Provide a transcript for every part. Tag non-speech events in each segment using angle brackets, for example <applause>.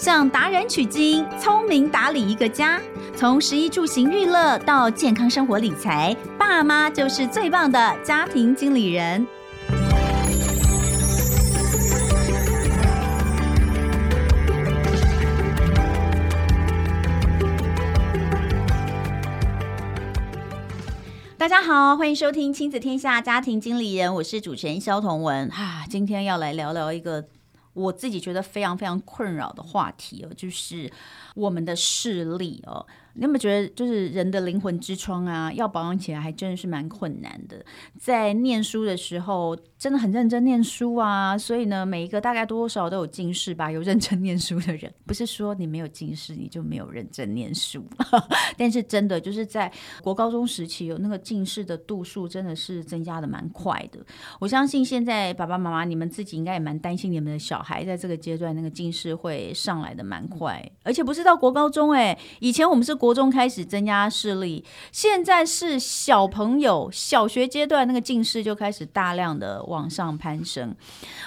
向达人取经，聪明打理一个家。从食衣住行娱乐到健康生活理财，爸妈就是最棒的家庭经理人。大家好，欢迎收听《亲子天下家庭经理人》，我是主持人萧彤雯。哈，今天要来聊聊一个我自己觉得非常非常困扰的话题哦，就是我们的视力哦。你有没有觉得，就是人的灵魂之窗啊，要保养起来还真的是蛮困难的。在念书的时候，真的很认真念书啊，所以呢，每一个大概多多少少都有近视吧。有认真念书的人，不是说你没有近视你就没有认真念书，<laughs> 但是真的就是在国高中时期有那个近视的度数真的是增加的蛮快的。我相信现在爸爸妈妈你们自己应该也蛮担心你们的小孩在这个阶段那个近视会上来的蛮快，而且不是到国高中哎、以前我们是。国中开始增加视力，现在是小朋友小学阶段，那个近视就开始大量的往上攀升。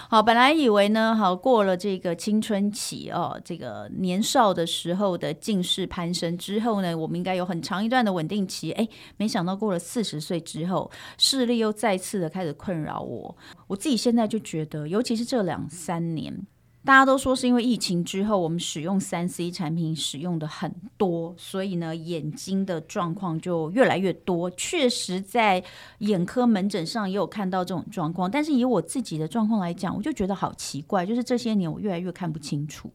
好，本来以为呢，好过了这个青春期哦，这个年少的时候的近视攀升之后呢，我们应该有很长一段的稳定期。哎，没想到过了四十岁之后，视力又再次的开始困扰我。我自己现在就觉得，尤其是这两三年。大家都说是因为疫情之后，我们使用三 C 产品使用的很多，所以呢，眼睛的状况就越来越多。确实，在眼科门诊上也有看到这种状况。但是以我自己的状况来讲，我就觉得好奇怪，就是这些年我越来越看不清楚。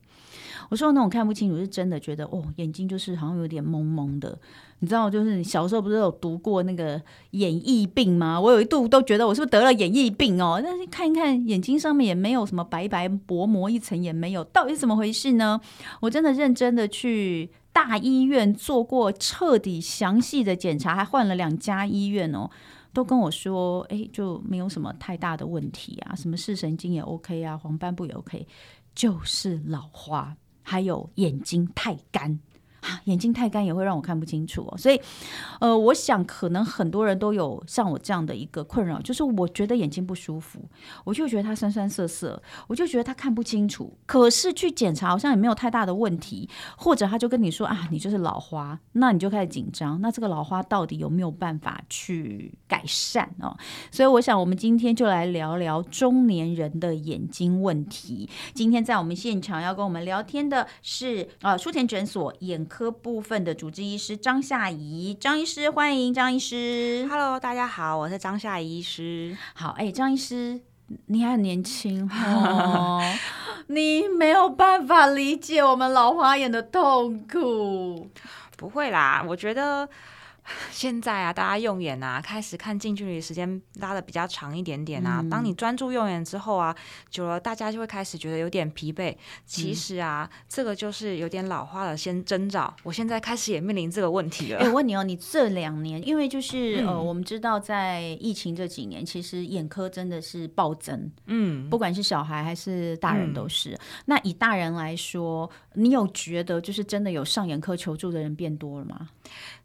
我说那种看不清楚，是真的觉得哦，眼睛就是好像有点蒙蒙的。你知道，就是你小时候不是有读过那个眼翳病吗？我有一度都觉得我是不是得了眼翳病哦？但是看一看眼睛上面也没有什么白白薄膜一层也没有，到底是怎么回事呢？我真的认真的去大医院做过彻底详细的检查，还换了两家医院哦，都跟我说，哎，就没有什么太大的问题啊，什么视神经也 OK 啊，黄斑部也 OK，就是老花，还有眼睛太干。眼睛太干也会让我看不清楚哦，所以，呃，我想可能很多人都有像我这样的一个困扰，就是我觉得眼睛不舒服，我就觉得它酸酸涩涩，我就觉得它看不清楚。可是去检查好像也没有太大的问题，或者他就跟你说啊，你就是老花，那你就开始紧张。那这个老花到底有没有办法去改善哦？所以我想我们今天就来聊聊中年人的眼睛问题。今天在我们现场要跟我们聊天的是呃舒田诊所眼科部分的主治医师张夏怡，张医师，欢迎张医师。Hello，大家好，我是张夏怡医师。好，哎，张医师，你还很年轻哦，<laughs> 你没有办法理解我们老花眼的痛苦。不会啦，我觉得。<laughs> 现在啊，大家用眼啊，开始看近距离时间拉的比较长一点点啊。嗯、当你专注用眼之后啊，久了大家就会开始觉得有点疲惫。其实啊，嗯、这个就是有点老化的先征兆。我现在开始也面临这个问题了。哎，我问你哦，你这两年，因为就是、嗯、呃，我们知道在疫情这几年，其实眼科真的是暴增。嗯，不管是小孩还是大人都是。嗯、那以大人来说，你有觉得就是真的有上眼科求助的人变多了吗？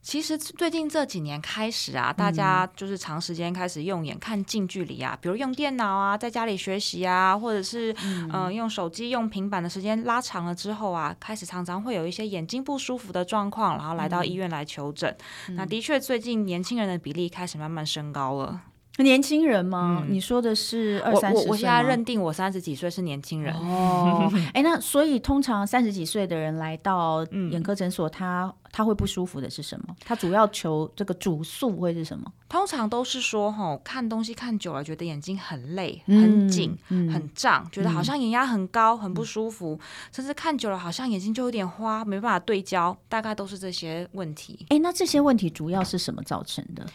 其实最近这几年开始啊，大家就是长时间开始用眼看近距离啊，比如用电脑啊，在家里学习啊，或者是嗯、呃、用手机、用平板的时间拉长了之后啊，开始常常会有一些眼睛不舒服的状况，然后来到医院来求诊。嗯、那的确，最近年轻人的比例开始慢慢升高了。年轻人吗？嗯、你说的是二三十岁吗？我现在认定我三十几岁是年轻人哦。<laughs> 哎，那所以通常三十几岁的人来到眼科诊所，他他会不舒服的是什么？他主要求这个主诉会是什么？通常都是说哈，看东西看久了，觉得眼睛很累、很紧、嗯、很胀，觉得好像眼压很高、很不舒服，嗯、甚至看久了好像眼睛就有点花，没办法对焦，大概都是这些问题。哎，那这些问题主要是什么造成的？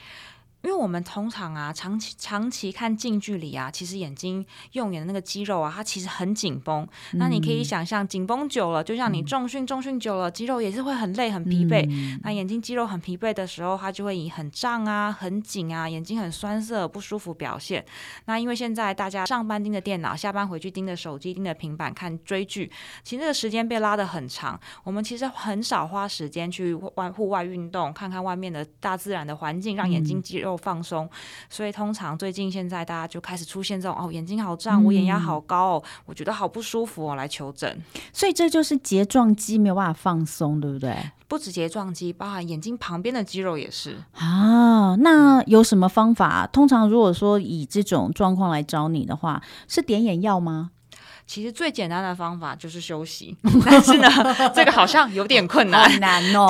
因为我们通常啊，长期长期看近距离啊，其实眼睛用眼的那个肌肉啊，它其实很紧绷。嗯、那你可以想象，紧绷久了，就像你重训重训久了，肌肉也是会很累很疲惫。嗯、那眼睛肌肉很疲惫的时候，它就会以很胀啊、很紧啊、眼睛很酸涩、不舒服表现。那因为现在大家上班盯着电脑，下班回去盯着手机、盯着平板看追剧，其实这个时间被拉得很长。我们其实很少花时间去外户外运动，看看外面的大自然的环境，让眼睛肌肉。肉放松，所以通常最近现在大家就开始出现这种哦，眼睛好胀，我眼压好高哦，我觉得好不舒服哦，来求诊。所以这就是睫状肌没有办法放松，对不对？不止睫状肌，包含眼睛旁边的肌肉也是啊。那有什么方法？通常如果说以这种状况来找你的话，是点眼药吗？其实最简单的方法就是休息，但是呢，这个好像有点困难，好难哦。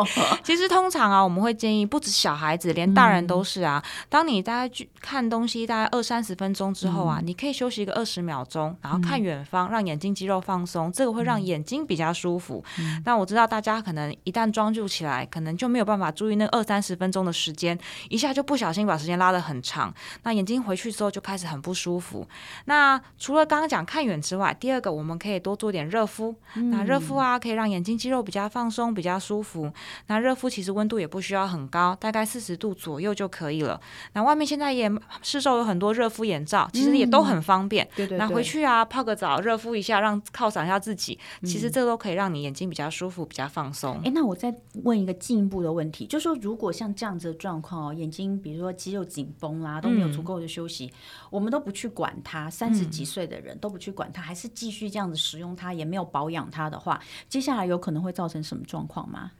<laughs> 其实通常啊，我们会建议，不止小孩子，连大人都是啊。嗯、当你大概去看东西大概二三十分钟之后啊，嗯、你可以休息一个二十秒钟，然后看远方，嗯、让眼睛肌肉放松，这个会让眼睛比较舒服。嗯、但我知道大家可能一旦专注起来，可能就没有办法注意那二三十分钟的时间，一下就不小心把时间拉得很长，那眼睛回去之后就开始很不舒服。那除了刚刚讲看远。之外，第二个我们可以多做点热敷。嗯、那热敷啊，可以让眼睛肌肉比较放松，比较舒服。那热敷其实温度也不需要很高，大概四十度左右就可以了。那外面现在也市售有很多热敷眼罩，其实也都很方便。对对、嗯。那回去啊，泡个澡，热敷一下，让犒赏一下自己。其实这都可以让你眼睛比较舒服，比较放松。哎、嗯，那我再问一个进一步的问题，就是说如果像这样子的状况哦，眼睛比如说肌肉紧绷啦，都没有足够的休息，嗯、我们都不去管它，三十几岁的人都不去管它，还是继续这样子使用它，也没有保养它的话，接下来有可能会造成什么状况吗？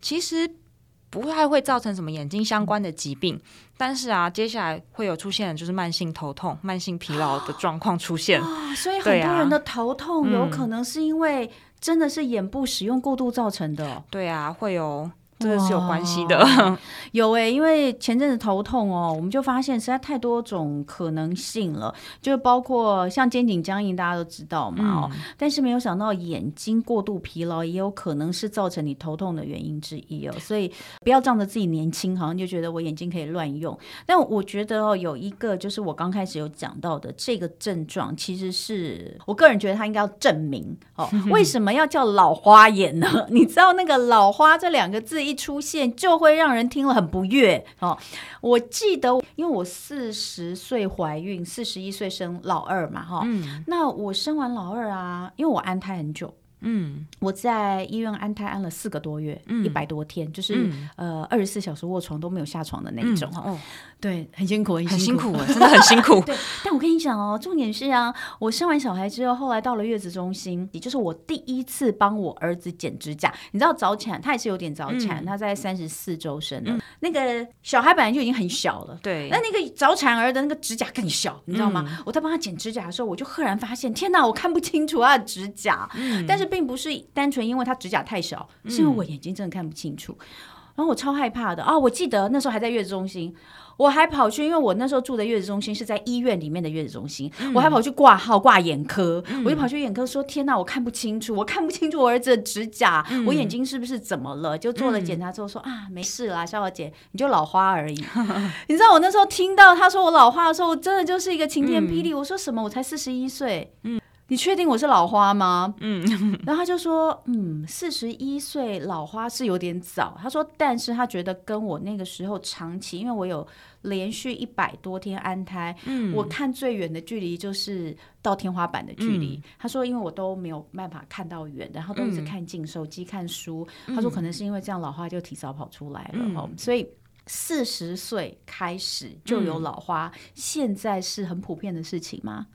其实不太会造成什么眼睛相关的疾病，但是啊，接下来会有出现的就是慢性头痛、慢性疲劳的状况出现。哦，所以很多人的头痛有可能是因为真的是眼部使用过度造成的。对啊，会有。这个是有关系的，<laughs> 有哎、欸，因为前阵子头痛哦，我们就发现实在太多种可能性了，就包括像肩颈僵硬，大家都知道嘛哦，嗯、但是没有想到眼睛过度疲劳也有可能是造成你头痛的原因之一哦，所以不要仗着自己年轻，好像就觉得我眼睛可以乱用。但我觉得哦，有一个就是我刚开始有讲到的这个症状，其实是我个人觉得它应该要证明哦，<laughs> 为什么要叫老花眼呢？<laughs> 你知道那个老花这两个字。一出现就会让人听了很不悦哦。我记得，因为我四十岁怀孕，四十一岁生老二嘛，哈、嗯。那我生完老二啊，因为我安胎很久。嗯，我在医院安胎安了四个多月，一百、嗯、多天，就是、嗯、呃二十四小时卧床都没有下床的那种哈。嗯、哦，对，很辛苦，很辛苦，真的很辛苦。<laughs> 对，但我跟你讲哦，重点是啊，我生完小孩之后，后来到了月子中心，也就是我第一次帮我儿子剪指甲。你知道早产，他也是有点早产，嗯、他在三十四周生的。嗯、那个小孩本来就已经很小了，对，那那个早产儿的那个指甲更小，你知道吗？嗯、我在帮他剪指甲的时候，我就赫然发现，天哪，我看不清楚他的指甲，嗯、但是。并不是单纯因为他指甲太小，是因为我眼睛真的看不清楚，嗯、然后我超害怕的啊！我记得那时候还在月子中心，我还跑去，因为我那时候住的月子中心是在医院里面的月子中心，嗯、我还跑去挂号挂眼科，嗯、我就跑去眼科说：“天哪，我看不清楚，我看不清楚我儿子的指甲，嗯、我眼睛是不是怎么了？”就做了检查之后说：“嗯、啊，没事啦，萧小姐，你就老花而已。<laughs> ”你知道我那时候听到他说我老花的时候，我真的就是一个晴天霹雳。嗯、我说什么？我才四十一岁。嗯。你确定我是老花吗？嗯，<laughs> 然后他就说，嗯，四十一岁老花是有点早。他说，但是他觉得跟我那个时候长期，因为我有连续一百多天安胎，嗯，我看最远的距离就是到天花板的距离。嗯、他说，因为我都没有办法看到远，然后都一直看近、手机、看书。嗯、他说，可能是因为这样老花就提早跑出来了。嗯、所以四十岁开始就有老花，嗯、现在是很普遍的事情吗？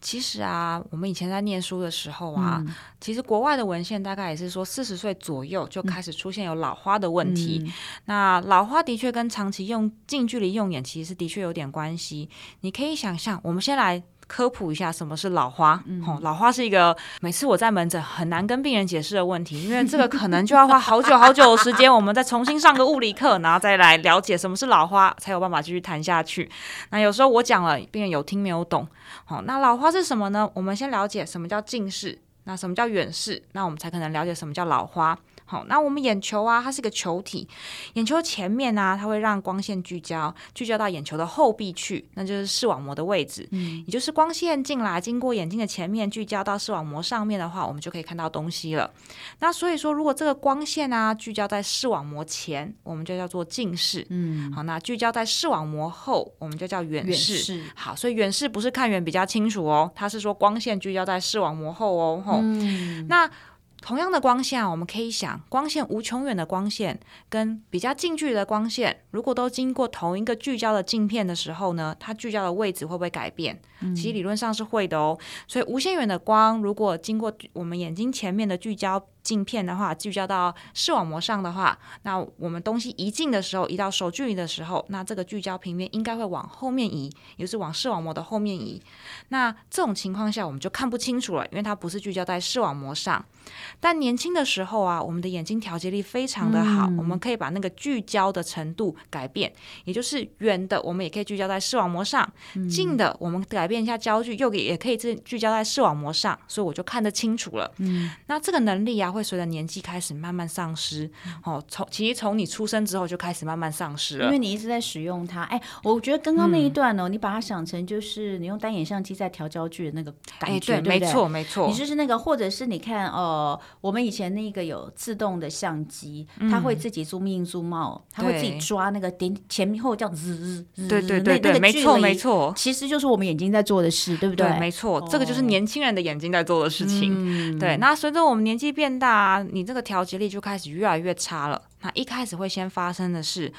其实啊，我们以前在念书的时候啊，嗯、其实国外的文献大概也是说，四十岁左右就开始出现有老花的问题。嗯、那老花的确跟长期用近距离用眼其实的确有点关系。你可以想象，我们先来科普一下什么是老花。嗯、哦，老花是一个每次我在门诊很难跟病人解释的问题，因为这个可能就要花好久好久的时间，我们再重新上个物理课，然后再来了解什么是老花，才有办法继续谈下去。那有时候我讲了，病人有听没有懂。好，那老花是什么呢？我们先了解什么叫近视，那什么叫远视，那我们才可能了解什么叫老花。好，那我们眼球啊，它是个球体，眼球前面呢、啊，它会让光线聚焦，聚焦到眼球的后壁去，那就是视网膜的位置。嗯，也就是光线进来，经过眼睛的前面，聚焦到视网膜上面的话，我们就可以看到东西了。那所以说，如果这个光线啊聚焦在视网膜前，我们就叫做近视。嗯，好，那聚焦在视网膜后，我们就叫远视。远视。好，所以远视不是看远比较清楚哦，它是说光线聚焦在视网膜后哦。嗯，那。同样的光线，我们可以想，光线无穷远的光线跟比较近距离的光线，如果都经过同一个聚焦的镜片的时候呢，它聚焦的位置会不会改变？其实理论上是会的哦。所以无限远的光，如果经过我们眼睛前面的聚焦镜片的话，聚焦到视网膜上的话，那我们东西移近的时候，移到手距离的时候，那这个聚焦平面应该会往后面移，也就是往视网膜的后面移。那这种情况下，我们就看不清楚了，因为它不是聚焦在视网膜上。但年轻的时候啊，我们的眼睛调节力非常的好，嗯、我们可以把那个聚焦的程度改变，也就是远的，我们也可以聚焦在视网膜上；嗯、近的，我们改变一下焦距，又也可以聚焦在视网膜上，所以我就看得清楚了。嗯，那这个能力啊，会随着年纪开始慢慢丧失。哦，从其实从你出生之后就开始慢慢丧失了，因为你一直在使用它。哎，我觉得刚刚那一段哦，嗯、你把它想成就是你用单眼相机在调焦距的那个感觉，哎、对，没错没错，你就是那个，或者是你看哦。呃我们以前那个有自动的相机，嗯、它会自己 zoom in zoom out，它会自己抓那个点前后这样滋滋，对对对对，没错没错，其实就是我们眼睛在做的事，对不对？对没错，哦、这个就是年轻人的眼睛在做的事情。嗯、对，那随着我们年纪变大，你这个调节力就开始越来越差了。那一开始会先发生的是。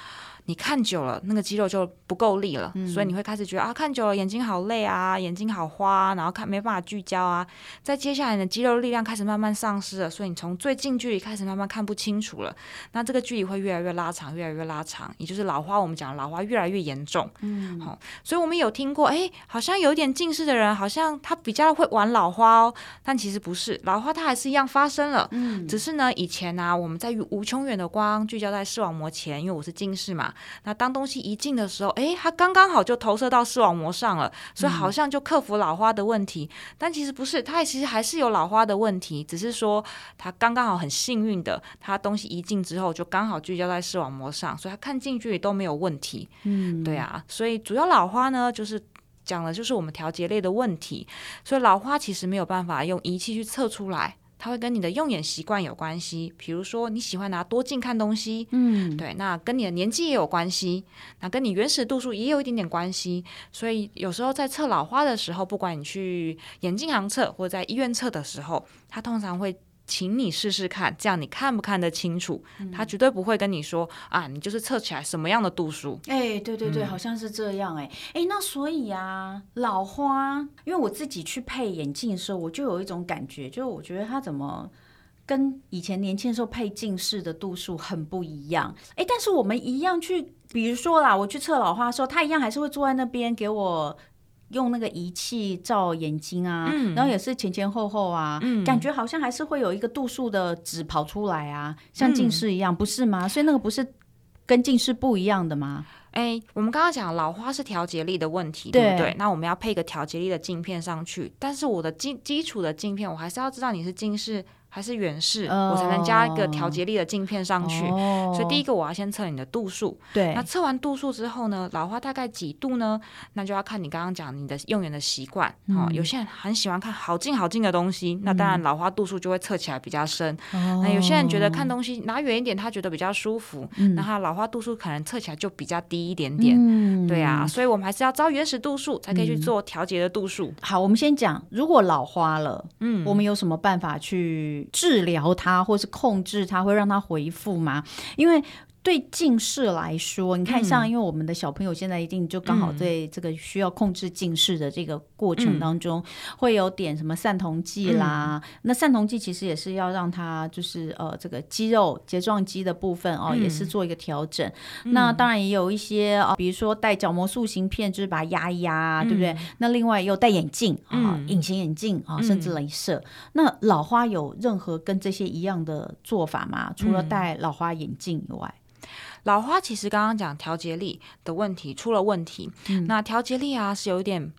你看久了，那个肌肉就不够力了，嗯、所以你会开始觉得啊，看久了眼睛好累啊，眼睛好花，然后看没办法聚焦啊。在接下来，你的肌肉力量开始慢慢丧失了，所以你从最近距离开始慢慢看不清楚了。那这个距离会越来越拉长，越来越拉长，也就是老花。我们讲老花越来越严重。嗯，好，所以我们有听过，哎，好像有点近视的人，好像他比较会玩老花哦，但其实不是，老花它还是一样发生了。嗯，只是呢，以前呢、啊，我们在无穷远的光聚焦在视网膜前，因为我是近视嘛。那当东西一进的时候，诶，它刚刚好就投射到视网膜上了，所以好像就克服老花的问题。嗯、但其实不是，它也其实还是有老花的问题，只是说它刚刚好很幸运的，它东西一进之后就刚好聚焦在视网膜上，所以它看近距离都没有问题。嗯，对啊，所以主要老花呢，就是讲的就是我们调节类的问题，所以老花其实没有办法用仪器去测出来。它会跟你的用眼习惯有关系，比如说你喜欢拿多近看东西，嗯，对，那跟你的年纪也有关系，那跟你原始度数也有一点点关系，所以有时候在测老花的时候，不管你去眼镜行测或者在医院测的时候，它通常会。请你试试看，这样你看不看得清楚？嗯、他绝对不会跟你说啊，你就是测起来什么样的度数。哎，对对对，嗯、好像是这样哎哎，那所以啊，老花，因为我自己去配眼镜的时候，我就有一种感觉，就是我觉得他怎么跟以前年轻的时候配近视的度数很不一样。哎，但是我们一样去，比如说啦，我去测老花的时候，他一样还是会坐在那边给我。用那个仪器照眼睛啊，嗯、然后也是前前后后啊，嗯、感觉好像还是会有一个度数的纸跑出来啊，像近视一样，嗯、不是吗？所以那个不是跟近视不一样的吗？哎，我们刚刚讲老花是调节力的问题，对，对不对？那我们要配一个调节力的镜片上去，但是我的基基础的镜片，我还是要知道你是近视。还是远视，oh, 我才能加一个调节力的镜片上去。Oh, 所以第一个我要先测你的度数。对，那测完度数之后呢，老花大概几度呢？那就要看你刚刚讲你的用眼的习惯。嗯、哦，有些人很喜欢看好近好近的东西，嗯、那当然老花度数就会测起来比较深。Oh, 那有些人觉得看东西拿远一点，他觉得比较舒服，嗯、那他老花度数可能测起来就比较低一点点。嗯、对啊，所以我们还是要照原始度数才可以去做调节的度数。嗯、好，我们先讲，如果老花了，嗯，我们有什么办法去？治疗他，或是控制他，会让他回复吗？因为对近视来说，你看，像因为我们的小朋友现在一定就刚好在这个需要控制近视的这个过程当中，嗯、会有点什么散瞳剂啦。嗯、那散瞳剂其实也是要让它就是呃这个肌肉睫状肌的部分哦，嗯、也是做一个调整。嗯、那当然也有一些啊、呃，比如说戴角膜塑形片，就是把它压一压，嗯、对不对？那另外也有戴眼镜啊，隐、嗯、形眼镜啊，甚至镭射。嗯、那老花有任何跟这些一样的做法吗？除了戴老花眼镜以外？老花其实刚刚讲调节力的问题出了问题，嗯、那调节力啊是有一点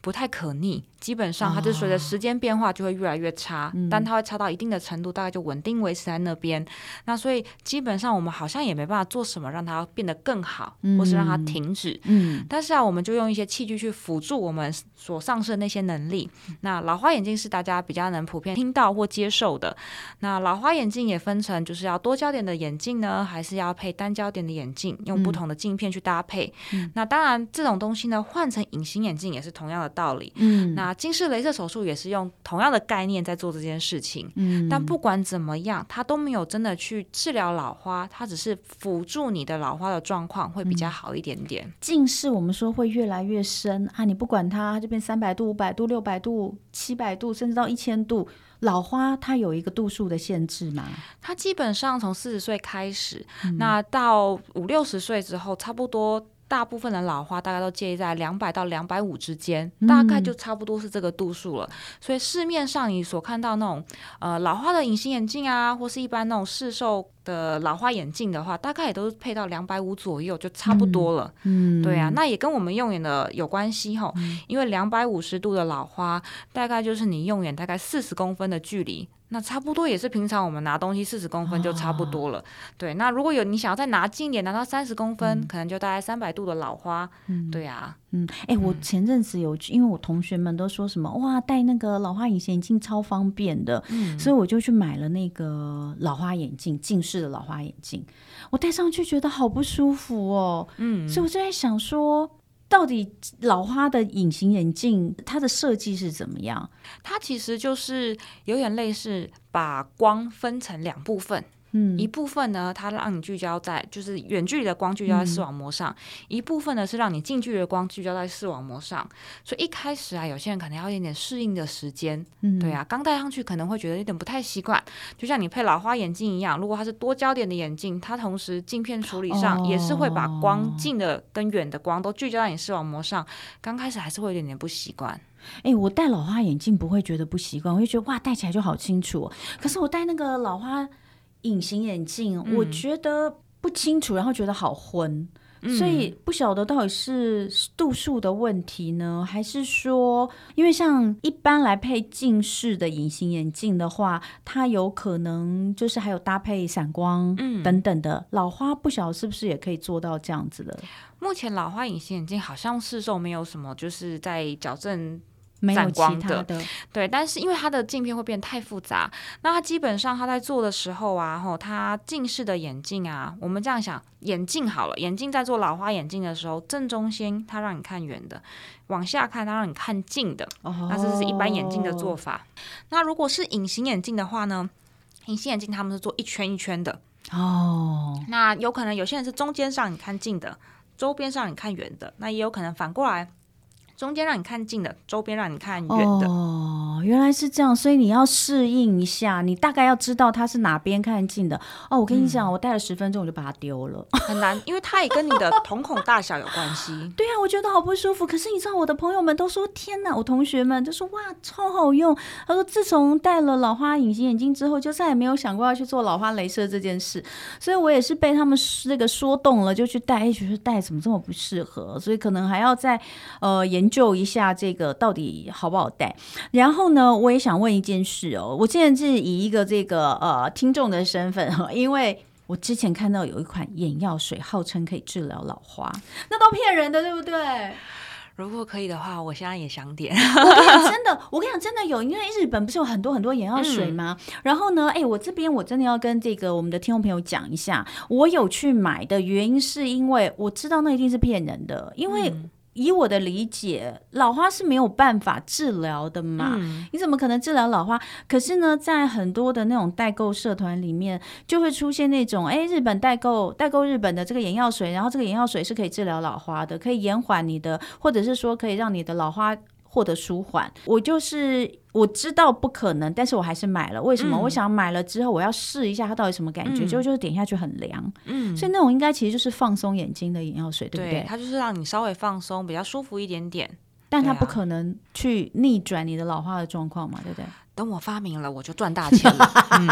不太可逆。基本上，它就随着时间变化就会越来越差，哦、但它会差到一定的程度，大概就稳定维持在那边。那所以基本上我们好像也没办法做什么让它变得更好，嗯、或是让它停止。嗯，但是啊，我们就用一些器具去辅助我们所丧失的那些能力。那老花眼镜是大家比较能普遍听到或接受的。那老花眼镜也分成，就是要多焦点的眼镜呢，还是要配单焦点的眼镜，用不同的镜片去搭配。嗯、那当然，这种东西呢，换成隐形眼镜也是同样的道理。嗯，那那近视雷射手术也是用同样的概念在做这件事情。嗯，但不管怎么样，它都没有真的去治疗老花，它只是辅助你的老花的状况会比较好一点点。嗯、近视我们说会越来越深啊，你不管它，它就变三百度、五百度、六百度、七百度，甚至到一千度。老花它有一个度数的限制吗？它基本上从四十岁开始，嗯、那到五六十岁之后，差不多大部分的老花大概都介意在两百到两百五之间，嗯、大概就差不多是这个度数了。所以市面上你所看到那种呃老花的隐形眼镜啊，或是一般那种市售。的老花眼镜的话，大概也都是配到两百五左右，就差不多了。嗯，对啊，那也跟我们用眼的有关系吼。嗯、因为两百五十度的老花，大概就是你用眼大概四十公分的距离，那差不多也是平常我们拿东西四十公分就差不多了。哦、对，那如果有你想要再拿近一点，拿到三十公分，嗯、可能就大概三百度的老花。嗯，对啊。嗯，哎、欸，我前阵子有去，因为我同学们都说什么哇，戴那个老花隐形眼镜超方便的，嗯，所以我就去买了那个老花眼镜，近视的老花眼镜。我戴上去觉得好不舒服哦，嗯，所以我就在想说，到底老花的隐形眼镜它的设计是怎么样？它其实就是有点类似把光分成两部分。嗯，一部分呢，它让你聚焦在就是远距离的光聚焦在视网膜上；嗯、一部分呢是让你近距离的光聚焦在视网膜上。所以一开始啊，有些人可能要一点点适应的时间。嗯，对啊，刚戴上去可能会觉得有点不太习惯。就像你配老花眼镜一样，如果它是多焦点的眼镜，它同时镜片处理上也是会把光近的跟远的光都聚焦在你视网膜上。刚开始还是会有点点不习惯。哎、欸，我戴老花眼镜不会觉得不习惯，我就觉得哇，戴起来就好清楚、哦。可是我戴那个老花。隐形眼镜，我觉得不清楚，然后觉得好昏，嗯、所以不晓得到底是度数的问题呢，还是说，因为像一般来配近视的隐形眼镜的话，它有可能就是还有搭配散光等等的。嗯、老花不晓得是不是也可以做到这样子的？目前老花隐形眼镜好像是说没有什么，就是在矫正。没有其他的，对，但是因为它的镜片会变太复杂，那它基本上它在做的时候啊，吼，它近视的眼镜啊，我们这样想，眼镜好了，眼镜在做老花眼镜的时候，正中心它让你看远的，往下看它让你看近的，哦、那这是一般眼镜的做法。那如果是隐形眼镜的话呢，隐形眼镜他们是做一圈一圈的哦，那有可能有些人是中间上你看近的，周边上你看远的，那也有可能反过来。中间让你看近的，周边让你看远的。哦，原来是这样，所以你要适应一下，你大概要知道它是哪边看近的。哦，我跟你讲，嗯、我戴了十分钟我就把它丢了，很难，因为它也跟你的瞳孔大小有关系。<laughs> 对啊，我觉得好不舒服。可是你知道，我的朋友们都说天哪，我同学们就说哇，超好用。他说自从戴了老花隐形眼镜之后，就再也没有想过要去做老花镭射这件事。所以我也是被他们那个说动了，就去戴。哎，觉得戴怎么这么不适合？所以可能还要再呃研。就一下这个到底好不好戴？然后呢，我也想问一件事哦。我现在是以一个这个呃听众的身份哈，因为我之前看到有一款眼药水，号称可以治疗老花，<laughs> 那都骗人的，对不对？如果可以的话，我现在也想点。我跟你讲，真的，我跟你讲，真的有，因为日本不是有很多很多眼药水吗？嗯、然后呢，哎，我这边我真的要跟这个我们的听众朋友讲一下，我有去买的原因是因为我知道那一定是骗人的，因为。嗯以我的理解，老花是没有办法治疗的嘛？嗯、你怎么可能治疗老花？可是呢，在很多的那种代购社团里面，就会出现那种，哎，日本代购代购日本的这个眼药水，然后这个眼药水是可以治疗老花的，可以延缓你的，或者是说可以让你的老花。获得舒缓，我就是我知道不可能，但是我还是买了。为什么？嗯、我想买了之后，我要试一下它到底什么感觉，结果、嗯、就是点下去很凉。嗯，所以那种应该其实就是放松眼睛的眼药水，对不对？对，它就是让你稍微放松，比较舒服一点点。但它不可能去逆转你的老化的状况嘛，对不对？等我发明了，我就赚大钱了。<laughs> 嗯，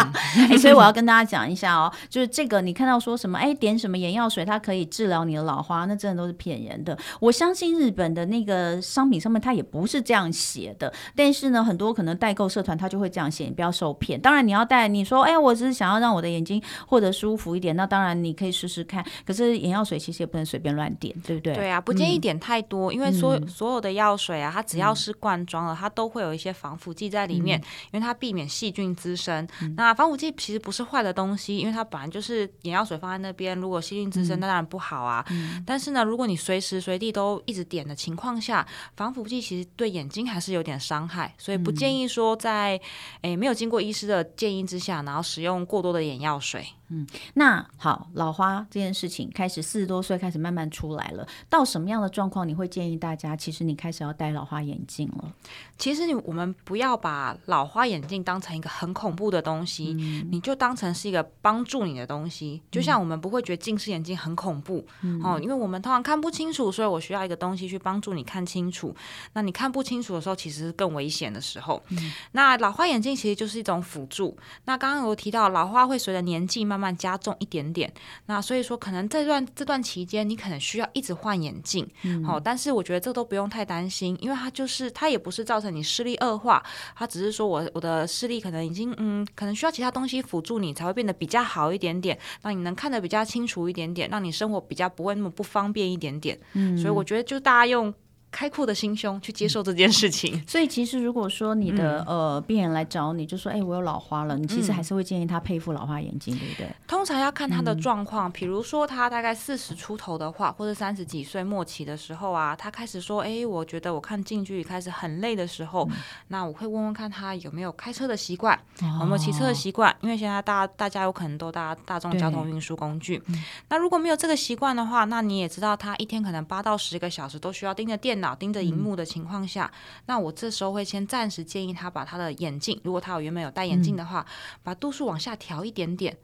欸、所以我要跟大家讲一下哦，就是这个你看到说什么，哎，点什么眼药水，它可以治疗你的老花，那真的都是骗人的。我相信日本的那个商品上面它也不是这样写的，但是呢，很多可能代购社团它就会这样写，你不要受骗。当然你要带，你说，哎，我只是想要让我的眼睛获得舒服一点，那当然你可以试试看。可是眼药水其实也不能随便乱点，对不对？对啊，不建议点太多，嗯、因为所有所有的药水啊，它只要是罐装的，它都会有一些防腐剂在里面。因为它避免细菌滋生。嗯、那防腐剂其实不是坏的东西，因为它本来就是眼药水放在那边，如果细菌滋生，那当然不好啊。嗯、但是呢，如果你随时随地都一直点的情况下，防腐剂其实对眼睛还是有点伤害，所以不建议说在诶、欸、没有经过医师的建议之下，然后使用过多的眼药水。嗯，那好，老花这件事情开始四十多岁开始慢慢出来了。到什么样的状况你会建议大家？其实你开始要戴老花眼镜了。其实你我们不要把老花眼镜当成一个很恐怖的东西，嗯、你就当成是一个帮助你的东西。就像我们不会觉得近视眼镜很恐怖、嗯、哦，因为我们通常看不清楚，所以我需要一个东西去帮助你看清楚。那你看不清楚的时候，其实是更危险的时候。嗯、那老花眼镜其实就是一种辅助。那刚刚有提到老花会随着年纪慢慢慢慢加重一点点，那所以说可能这段这段期间你可能需要一直换眼镜，好、嗯，但是我觉得这都不用太担心，因为它就是它也不是造成你视力恶化，它只是说我我的视力可能已经嗯，可能需要其他东西辅助你才会变得比较好一点点，让你能看得比较清楚一点点，让你生活比较不会那么不方便一点点，嗯，所以我觉得就大家用。开阔的心胸去接受这件事情，<laughs> 所以其实如果说你的、嗯、呃病人来找你，就说哎，我有老花了，你其实还是会建议他配一副老花眼镜，对不对？通常要看他的状况，比如说他大概四十出头的话，或者三十几岁末期的时候啊，他开始说哎，我觉得我看近距离开始很累的时候，嗯、那我会问问看他有没有开车的习惯，有没有骑车的习惯，因为现在大家大家有可能都搭大众交通运输工具，那如果没有这个习惯的话，那你也知道他一天可能八到十个小时都需要盯着电脑。盯着荧幕的情况下，嗯、那我这时候会先暂时建议他把他的眼镜，如果他有原本有戴眼镜的话，嗯、把度数往下调一点点，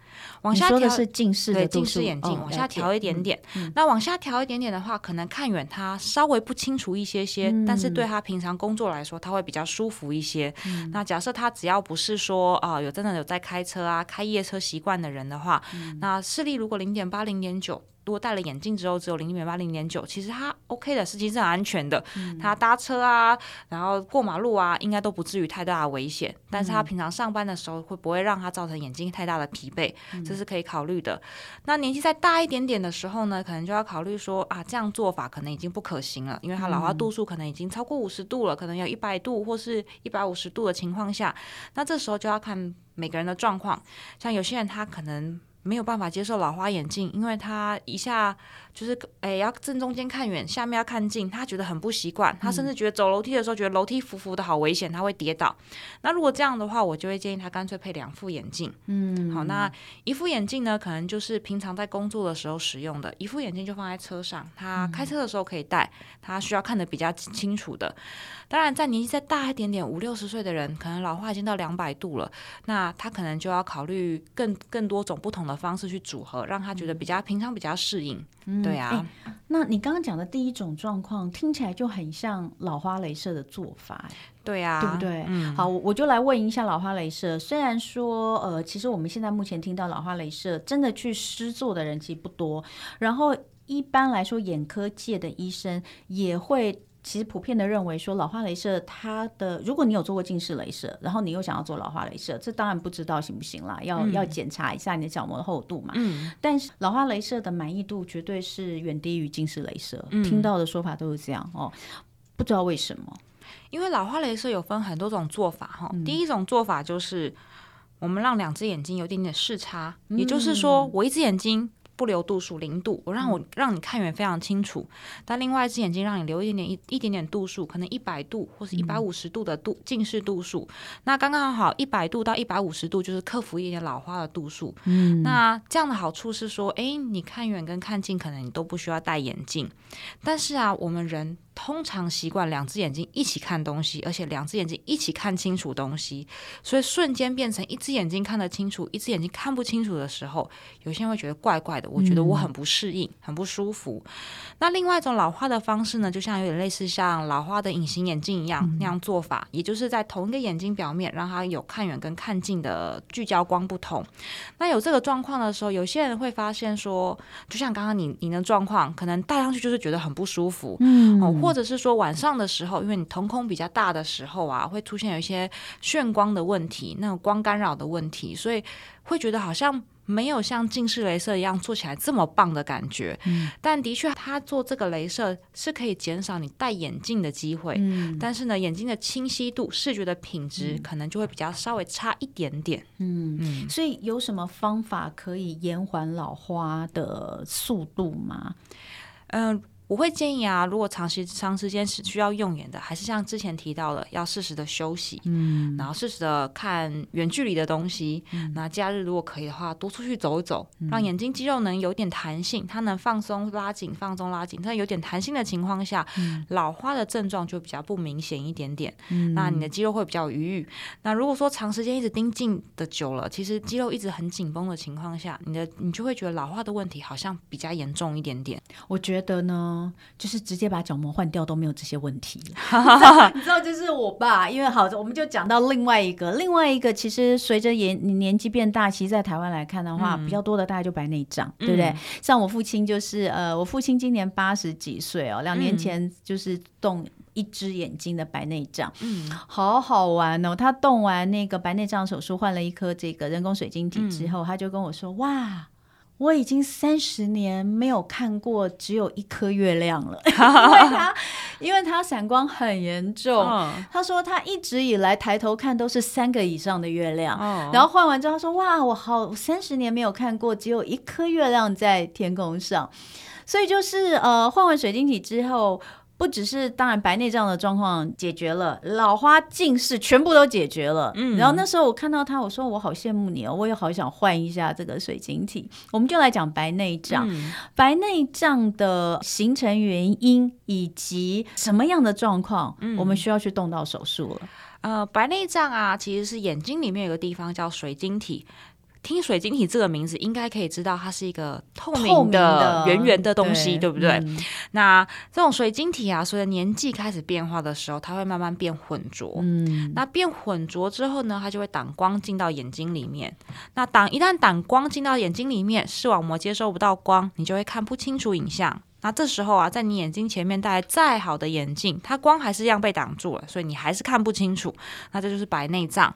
往下调。是近视的近视眼镜，往下调一点点。那往下调一点点的话，可能看远他稍微不清楚一些些，嗯、但是对他平常工作来说，他会比较舒服一些。嗯、那假设他只要不是说啊、呃、有真的有在开车啊开夜车习惯的人的话，嗯、那视力如果零点八零点九。如果戴了眼镜之后只有零点八零点九，其实它 OK 的，实际是很安全的。嗯、他搭车啊，然后过马路啊，应该都不至于太大的危险。但是他平常上班的时候会不会让他造成眼睛太大的疲惫，嗯、这是可以考虑的。那年纪再大一点点的时候呢，可能就要考虑说啊，这样做法可能已经不可行了，因为他老化度数可能已经超过五十度了，可能有一百度或是一百五十度的情况下，那这时候就要看每个人的状况。像有些人他可能。没有办法接受老花眼镜，因为他一下就是诶要正中间看远，下面要看近，他觉得很不习惯。他甚至觉得走楼梯的时候，觉得楼梯浮浮的好危险，他会跌倒。那如果这样的话，我就会建议他干脆配两副眼镜。嗯，好，那一副眼镜呢，可能就是平常在工作的时候使用的，一副眼镜就放在车上，他开车的时候可以戴，他需要看得比较清楚的。当然，在年纪再大一点点，五六十岁的人，可能老化已经到两百度了，那他可能就要考虑更更多种不同的方式去组合，让他觉得比较平常，比较适应。嗯、对啊、欸，那你刚刚讲的第一种状况听起来就很像老花镭射的做法，对啊，对不对？嗯，好，我就来问一下老花镭射。虽然说，呃，其实我们现在目前听到老花镭射真的去施做的人其实不多，然后一般来说，眼科界的医生也会。其实普遍的认为说，老化镭射它的，如果你有做过近视镭射，然后你又想要做老化镭射，这当然不知道行不行啦，要、嗯、要检查一下你的角膜的厚度嘛。嗯。但是老化镭射的满意度绝对是远低于近视镭射，嗯、听到的说法都是这样哦。不知道为什么？因为老化镭射有分很多种做法哈。嗯、第一种做法就是我们让两只眼睛有一点点视差，嗯、也就是说我一只眼睛。不留度数零度，我让我让你看远非常清楚，但另外一只眼睛让你留一点点一一点点度数，可能一百度或是一百五十度的度近视度数，那刚刚好一百度到一百五十度就是克服一点老花的度数。嗯，那这样的好处是说，哎，你看远跟看近可能你都不需要戴眼镜，但是啊，我们人。通常习惯两只眼睛一起看东西，而且两只眼睛一起看清楚东西，所以瞬间变成一只眼睛看得清楚，一只眼睛看不清楚的时候，有些人会觉得怪怪的。我觉得我很不适应，嗯、很不舒服。那另外一种老化的方式呢，就像有点类似像老花的隐形眼镜一样、嗯、那样做法，也就是在同一个眼睛表面让它有看远跟看近的聚焦光不同。那有这个状况的时候，有些人会发现说，就像刚刚你你的状况，可能戴上去就是觉得很不舒服，嗯。或者是说晚上的时候，因为你瞳孔比较大的时候啊，会出现有一些眩光的问题，那种光干扰的问题，所以会觉得好像。没有像近视雷射一样做起来这么棒的感觉，嗯、但的确，他做这个雷射是可以减少你戴眼镜的机会，嗯、但是呢，眼睛的清晰度、视觉的品质可能就会比较稍微差一点点。嗯，嗯，所以有什么方法可以延缓老花的速度吗？嗯。我会建议啊，如果长时长时间是需要用眼的，还是像之前提到的，要适时的休息，嗯，然后适时的看远距离的东西。嗯，那假日如果可以的话，多出去走一走，嗯，让眼睛肌肉能有点弹性，它能放松拉紧，放松拉紧，在有点弹性的情况下，嗯，老花的症状就比较不明显一点点。嗯，那你的肌肉会比较有余裕。那如果说长时间一直盯近的久了，其实肌肉一直很紧绷的情况下，你的你就会觉得老花的问题好像比较严重一点点。我觉得呢。就是直接把角膜换掉都没有这些问题，<laughs> 你知道，就是我爸，因为好，我们就讲到另外一个，另外一个其实随着年你年纪变大，其实在台湾来看的话，嗯、比较多的大概就白内障，对不对？嗯、像我父亲就是呃，我父亲今年八十几岁哦，两年前就是动一只眼睛的白内障，嗯，好好玩哦。他动完那个白内障手术，换了一颗这个人工水晶体之后，嗯、他就跟我说，哇。我已经三十年没有看过只有一颗月亮了，<laughs> 因为他因为他散光很严重。他说他一直以来抬头看都是三个以上的月亮，然后换完之后他说哇，我好三十年没有看过只有一颗月亮在天空上，所以就是呃换完水晶体之后。不只是当然白内障的状况解决了，老花近视全部都解决了。嗯，然后那时候我看到他，我说我好羡慕你哦，我也好想换一下这个水晶体。我们就来讲白内障，嗯、白内障的形成原因以及什么样的状况，嗯、我们需要去动到手术了。呃，白内障啊，其实是眼睛里面有个地方叫水晶体。听水晶体这个名字，应该可以知道它是一个透明的圆圆的东西，对，对不对？嗯、那这种水晶体啊，随着年纪开始变化的时候，它会慢慢变浑浊。嗯，那变浑浊之后呢，它就会挡光进到眼睛里面。那挡一旦挡光进到眼睛里面，视网膜接收不到光，你就会看不清楚影像。那这时候啊，在你眼睛前面戴再好的眼镜，它光还是一样被挡住了，所以你还是看不清楚。那这就是白内障。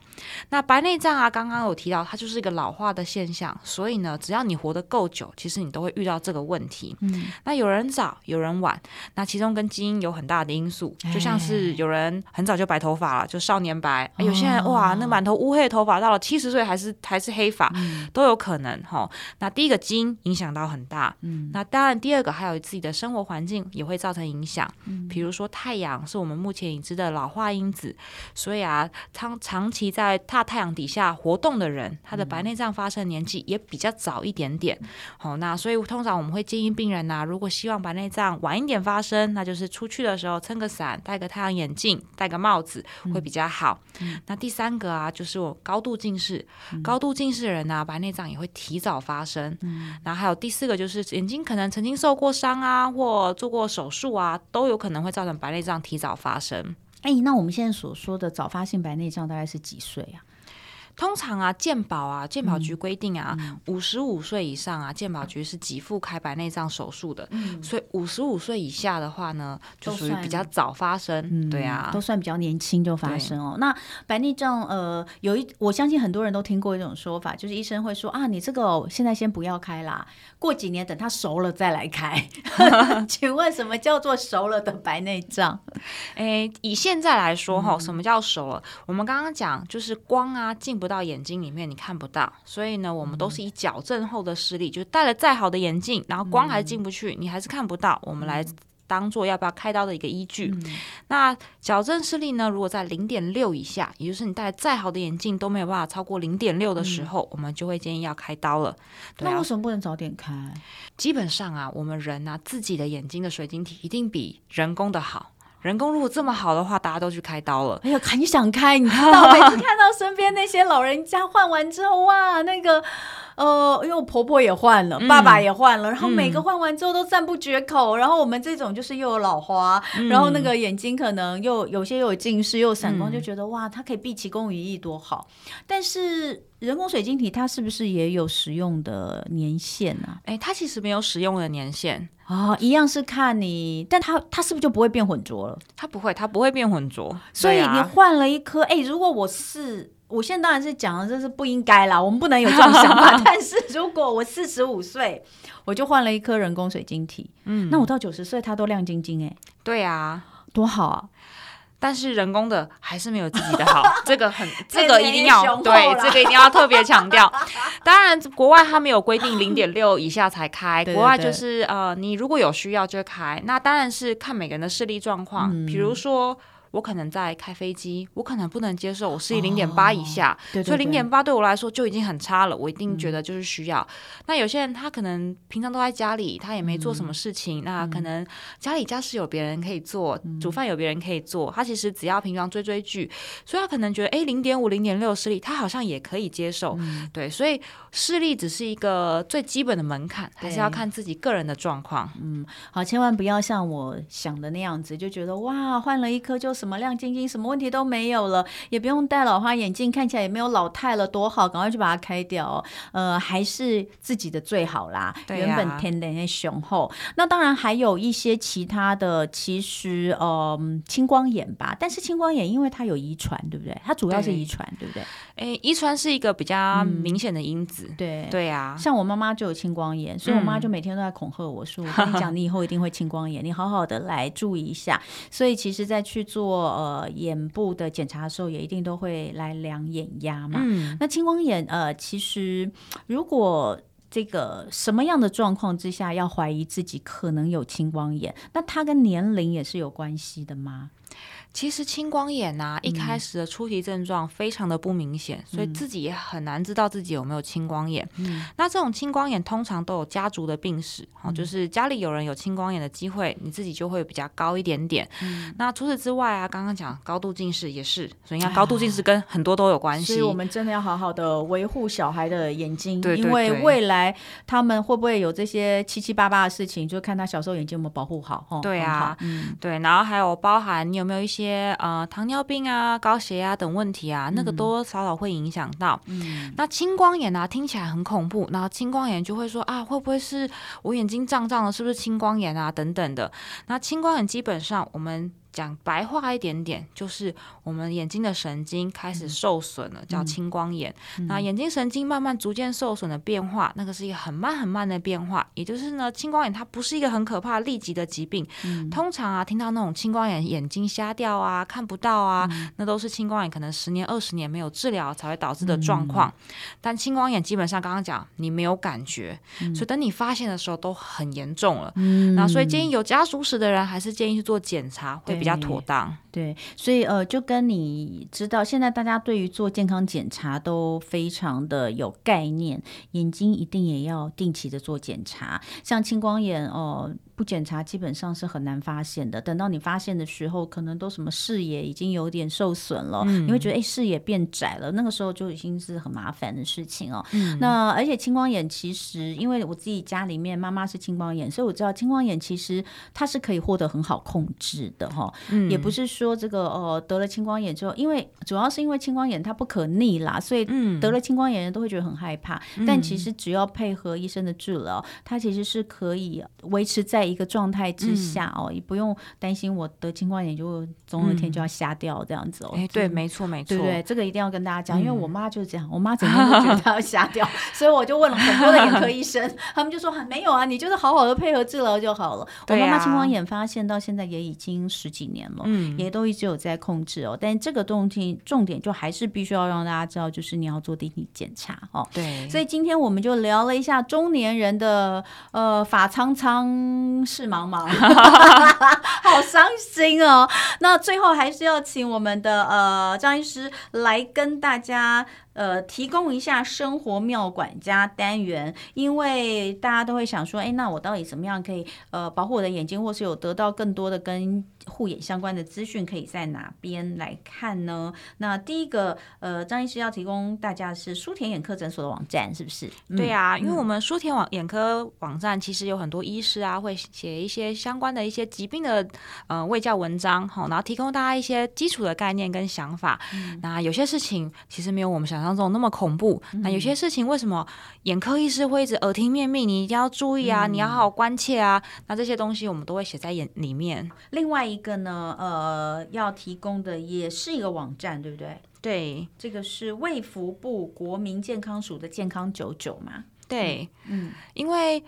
那白内障啊，刚刚有提到，它就是一个老化的现象。所以呢，只要你活得够久，其实你都会遇到这个问题。嗯。那有人早，有人晚，那其中跟基因有很大的因素。就像是有人很早就白头发了，就少年白；有些人哇，那满头乌黑的头发，到了七十岁还是还是黑发，嗯、都有可能哈。那第一个基因影响到很大。嗯。那当然，第二个还有自己的生活环境也会造成影响，嗯，比如说太阳是我们目前已知的老化因子，所以啊，长长期在大太阳底下活动的人，他的白内障发生年纪也比较早一点点。好，那所以通常我们会建议病人呐，如果希望白内障晚一点发生，那就是出去的时候撑个伞，戴个太阳眼镜，戴个帽子会比较好。嗯，那第三个啊，就是我高度近视，高度近视的人呢，白内障也会提早发生。嗯，然后还有第四个就是眼睛可能曾经受过伤啊，啊或做过手术啊，都有可能会造成白内障提早发生。哎，那我们现在所说的早发性白内障大概是几岁啊？通常啊，健保啊，健保局规定啊，五十五岁以上啊，健保局是给付开白内障手术的。嗯，所以五十五岁以下的话呢，就属于比较早发生。嗯，对啊，都算比较年轻就发生哦。那白内障呃，有一我相信很多人都听过一种说法，就是医生会说啊，你这个现在先不要开啦，过几年等它熟了再来开。<laughs> 请问什么叫做熟了的白内障？<laughs> 哎，以现在来说哈，什么叫熟了？嗯、我们刚刚讲就是光啊进不到眼睛里面，你看不到，所以呢，我们都是以矫正后的视力，嗯、就是戴了再好的眼镜，然后光还进不去，嗯、你还是看不到，我们来当做要不要开刀的一个依据。嗯、那矫正视力呢，如果在零点六以下，也就是你戴再好的眼镜都没有办法超过零点六的时候，嗯、我们就会建议要开刀了。那为什么不能早点开？基本上啊，我们人啊自己的眼睛的水晶体一定比人工的好。人工如果这么好的话，大家都去开刀了。哎呀，很想开，你知道，每次 <laughs> 看到身边那些老人家换完之后，哇，那个。呃，因为我婆婆也换了，嗯、爸爸也换了，然后每个换完之后都赞不绝口。嗯、然后我们这种就是又有老花，嗯、然后那个眼睛可能又有些又有近视又有散光，嗯、就觉得哇，它可以毕其功于一，多好。但是人工水晶体它是不是也有使用的年限？啊？哎，它其实没有使用的年限。哦，一样是看你，但它它是不是就不会变浑浊了？它不会，它不会变浑浊。所以你换了一颗，哎、欸，如果我是。我现在当然是讲的，这是不应该啦，我们不能有这种想法。<laughs> 但是如果我四十五岁，我就换了一颗人工水晶体，嗯，那我到九十岁它都亮晶晶，哎，对啊，多好啊！但是人工的还是没有自己的好，这个很，<laughs> 这个一定要对，这个一定要特别强调。<laughs> 当然，国外它没有规定零点六以下才开，国外就是呃，你如果有需要就开。那当然是看每个人的视力状况，嗯、比如说。我可能在开飞机，我可能不能接受我视力零点八以下，哦、对对对，所以零点八对我来说就已经很差了。我一定觉得就是需要。嗯、那有些人他可能平常都在家里，他也没做什么事情，嗯、那可能家里家事有别人可以做，嗯、煮饭有别人可以做，他其实只要平常追追剧，所以他可能觉得哎，零点五、零点六视力他好像也可以接受。嗯、对，所以视力只是一个最基本的门槛，还是要看自己个人的状况。嗯，好，千万不要像我想的那样子，就觉得哇，换了一颗就。什么亮晶晶，什么问题都没有了，也不用戴老花眼镜，看起来也没有老态了，多好！赶快去把它开掉哦。呃，还是自己的最好啦。对啊、原本天然的雄厚。那当然还有一些其他的，其实呃，青光眼吧。但是青光眼因为它有遗传，对不对？它主要是遗传，对，对不对？哎，遗传是一个比较明显的因子。嗯、对对呀、啊，像我妈妈就有青光眼，所以我妈就每天都在恐吓我说：“嗯、我跟你讲，<laughs> 你以后一定会青光眼，你好好的来注意一下。”所以其实，在去做。做呃眼部的检查的时候，也一定都会来量眼压嘛。嗯，那青光眼呃，其实如果这个什么样的状况之下要怀疑自己可能有青光眼，那它跟年龄也是有关系的吗？其实青光眼呐、啊，一开始的初期症状非常的不明显，嗯、所以自己也很难知道自己有没有青光眼。嗯、那这种青光眼通常都有家族的病史，嗯、就是家里有人有青光眼的机会，你自己就会比较高一点点。嗯、那除此之外啊，刚刚讲高度近视也是，所以你看高度近视跟很多都有关系。所以我们真的要好好的维护小孩的眼睛，对对对，因为未来他们会不会有这些七七八八的事情，就看他小时候眼睛有没有保护好。哦、对啊，嗯，对，然后还有包含你有没有一些呃。糖尿病啊、高血压等问题啊，那个多多少少会影响到。嗯，那青光眼啊，听起来很恐怖。然后青光眼就会说啊，会不会是我眼睛胀胀的？是不是青光眼啊？等等的。那青光眼基本上我们。讲白话一点点，就是我们眼睛的神经开始受损了，嗯、叫青光眼。嗯、那眼睛神经慢慢逐渐受损的变化，那个是一个很慢很慢的变化。也就是呢，青光眼它不是一个很可怕立即的疾病。嗯、通常啊，听到那种青光眼眼睛瞎掉啊、看不到啊，嗯、那都是青光眼可能十年二十年没有治疗才会导致的状况。嗯、但青光眼基本上刚刚讲你没有感觉，嗯、所以等你发现的时候都很严重了。嗯、那所以建议有家族史的人还是建议去做检查会比较。妥当，对，所以呃，就跟你知道，现在大家对于做健康检查都非常的有概念，眼睛一定也要定期的做检查，像青光眼哦。呃不检查基本上是很难发现的。等到你发现的时候，可能都什么视野已经有点受损了，嗯、你会觉得哎视野变窄了，那个时候就已经是很麻烦的事情哦。嗯、那而且青光眼其实，因为我自己家里面妈妈是青光眼，所以我知道青光眼其实它是可以获得很好控制的哈。嗯、也不是说这个哦得了青光眼之后，因为主要是因为青光眼它不可逆啦，所以得了青光眼人都会觉得很害怕。嗯、但其实只要配合医生的治疗，它其实是可以维持在。一个状态之下哦，也不用担心我得青光眼就总有一天就要瞎掉这样子哦。哎，对，没错，没错，对对，这个一定要跟大家讲，因为我妈就是这样，我妈整天都觉得她要瞎掉，<laughs> 所以我就问了很多的眼科 <laughs> 医生，他们就说没有啊，你就是好好的配合治疗就好了。我妈妈青光眼发现到现在也已经十几年了，嗯，也都一直有在控制哦。但这个东西重点就还是必须要让大家知道，就是你要做定期检查哦。对，所以今天我们就聊了一下中年人的呃发苍苍。事茫茫，<laughs> <laughs> 好伤心哦。那最后还是要请我们的呃张医师来跟大家。呃，提供一下生活妙管家单元，因为大家都会想说，哎，那我到底怎么样可以呃保护我的眼睛，或是有得到更多的跟护眼相关的资讯，可以在哪边来看呢？那第一个，呃，张医师要提供大家的是书田眼科诊所的网站，是不是？对呀、啊，嗯、因为我们书田网眼科网站其实有很多医师啊，会写一些相关的一些疾病的呃卫教文章，好，然后提供大家一些基础的概念跟想法。嗯、那有些事情其实没有我们想象。象中那么恐怖。嗯、那有些事情为什么眼科医师会一直耳听面命，你一定要注意啊，嗯、你要好好关切啊。那这些东西我们都会写在眼里面。另外一个呢，呃，要提供的也是一个网站，对不对？对，这个是卫福部国民健康署的健康九九嘛？对，嗯，因为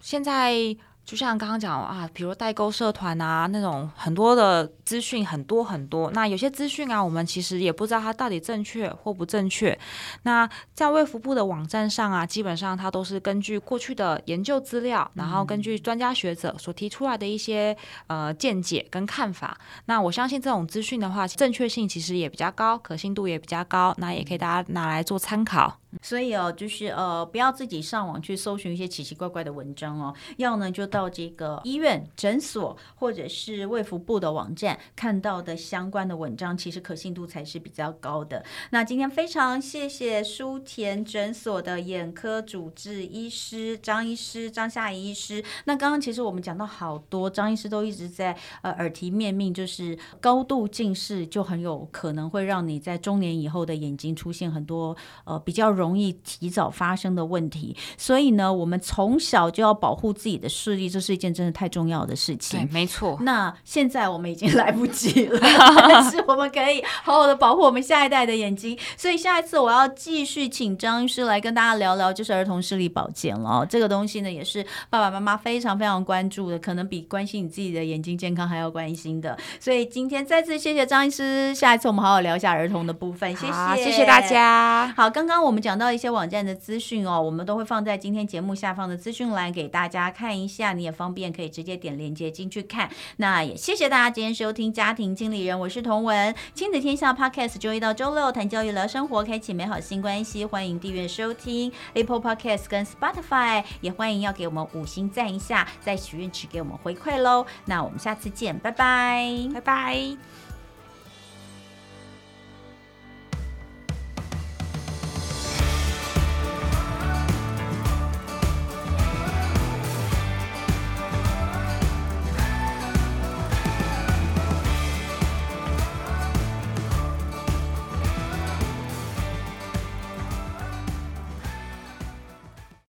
现在。就像刚刚讲啊，比如代购社团啊，那种很多的资讯很多很多。那有些资讯啊，我们其实也不知道它到底正确或不正确。那在卫福部的网站上啊，基本上它都是根据过去的研究资料，然后根据专家学者所提出来的一些呃见解跟看法。那我相信这种资讯的话，正确性其实也比较高，可信度也比较高。那也可以大家拿来做参考。所以哦，就是呃，不要自己上网去搜寻一些奇奇怪怪的文章哦，要呢就到这个医院、诊所或者是卫福部的网站看到的相关的文章，其实可信度才是比较高的。那今天非常谢谢书田诊所的眼科主治医师张医师张夏怡医师。那刚刚其实我们讲到好多，张医师都一直在呃耳提面命，就是高度近视就很有可能会让你在中年以后的眼睛出现很多呃比较容易提早发生的问题，所以呢，我们从小就要保护自己的视力，这是一件真的太重要的事情。对，没错。那现在我们已经来不及了，<laughs> 但是我们可以好好的保护我们下一代的眼睛。所以下一次我要继续请张医师来跟大家聊聊，就是儿童视力保健了。这个东西呢，也是爸爸妈妈非常非常关注的，可能比关心你自己的眼睛健康还要关心的。所以今天再次谢谢张医师，下一次我们好好聊一下儿童的部分。谢谢，谢谢大家。好，刚刚我们讲到一些网站的资讯哦，我们都会放在今天节目下方的资讯栏给大家看一下，你也方便可以直接点链接进去看。那也谢谢大家今天收听家庭经理人，我是童文，亲子天下 Podcast，周一到周六谈教育聊生活，开启美好新关系，欢迎订阅收听 Apple Podcast 跟 Spotify，也欢迎要给我们五星赞一下，在许愿池给我们回馈喽。那我们下次见，拜拜，拜拜。